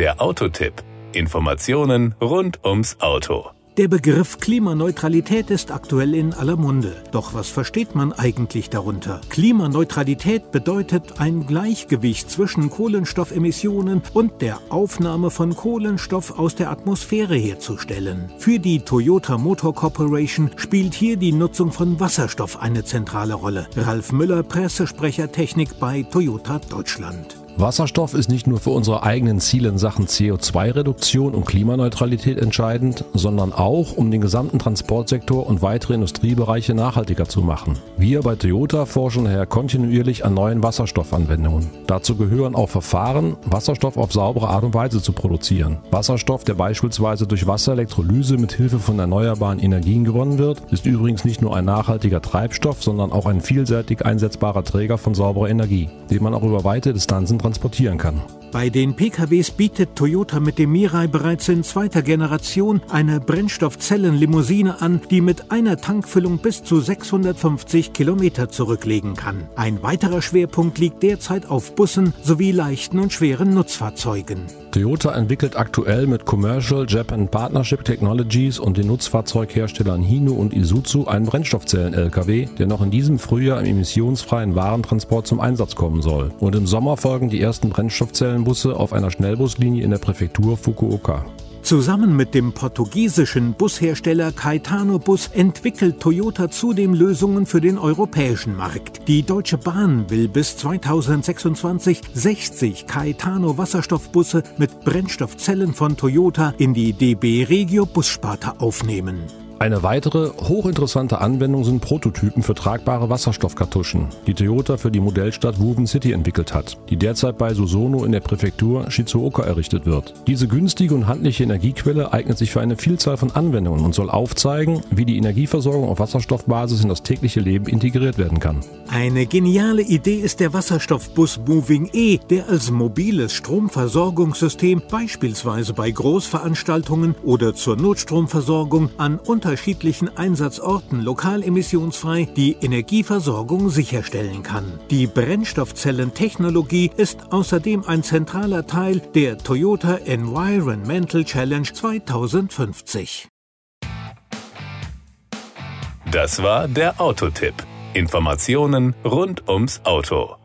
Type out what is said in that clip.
Der Autotipp. Informationen rund ums Auto. Der Begriff Klimaneutralität ist aktuell in aller Munde. Doch was versteht man eigentlich darunter? Klimaneutralität bedeutet ein Gleichgewicht zwischen Kohlenstoffemissionen und der Aufnahme von Kohlenstoff aus der Atmosphäre herzustellen. Für die Toyota Motor Corporation spielt hier die Nutzung von Wasserstoff eine zentrale Rolle. Ralf Müller, Pressesprecher Technik bei Toyota Deutschland. Wasserstoff ist nicht nur für unsere eigenen Ziele in Sachen CO2-Reduktion und Klimaneutralität entscheidend, sondern auch, um den gesamten Transportsektor und weitere Industriebereiche nachhaltiger zu machen. Wir bei Toyota forschen daher kontinuierlich an neuen Wasserstoffanwendungen. Dazu gehören auch Verfahren, Wasserstoff auf saubere Art und Weise zu produzieren. Wasserstoff, der beispielsweise durch Wasserelektrolyse mit Hilfe von erneuerbaren Energien gewonnen wird, ist übrigens nicht nur ein nachhaltiger Treibstoff, sondern auch ein vielseitig einsetzbarer Träger von sauberer Energie, den man auch über weite Distanzen transportieren kann. Bei den PKWs bietet Toyota mit dem Mirai bereits in zweiter Generation eine Brennstoffzellenlimousine an, die mit einer Tankfüllung bis zu 650 Kilometer zurücklegen kann. Ein weiterer Schwerpunkt liegt derzeit auf Bussen sowie leichten und schweren Nutzfahrzeugen. Toyota entwickelt aktuell mit Commercial Japan Partnership Technologies und den Nutzfahrzeugherstellern Hino und Isuzu einen Brennstoffzellen-LKW, der noch in diesem Frühjahr im emissionsfreien Warentransport zum Einsatz kommen soll. Und im Sommer folgen die ersten Brennstoffzellenbusse auf einer Schnellbuslinie in der Präfektur Fukuoka. Zusammen mit dem portugiesischen Bushersteller Caetano Bus entwickelt Toyota zudem Lösungen für den europäischen Markt. Die Deutsche Bahn will bis 2026 60 Caetano Wasserstoffbusse mit Brennstoffzellen von Toyota in die DB Regio Bussparte aufnehmen. Eine weitere hochinteressante Anwendung sind Prototypen für tragbare Wasserstoffkartuschen, die Toyota für die Modellstadt Woven City entwickelt hat, die derzeit bei Susono in der Präfektur Shizuoka errichtet wird. Diese günstige und handliche Energiequelle eignet sich für eine Vielzahl von Anwendungen und soll aufzeigen, wie die Energieversorgung auf Wasserstoffbasis in das tägliche Leben integriert werden kann. Eine geniale Idee ist der Wasserstoffbus Moving E, der als mobiles Stromversorgungssystem beispielsweise bei Großveranstaltungen oder zur Notstromversorgung an unter unterschiedlichen Einsatzorten lokal emissionsfrei die Energieversorgung sicherstellen kann. Die Brennstoffzellentechnologie ist außerdem ein zentraler Teil der Toyota Environmental Challenge 2050. Das war der Autotipp. Informationen rund ums Auto.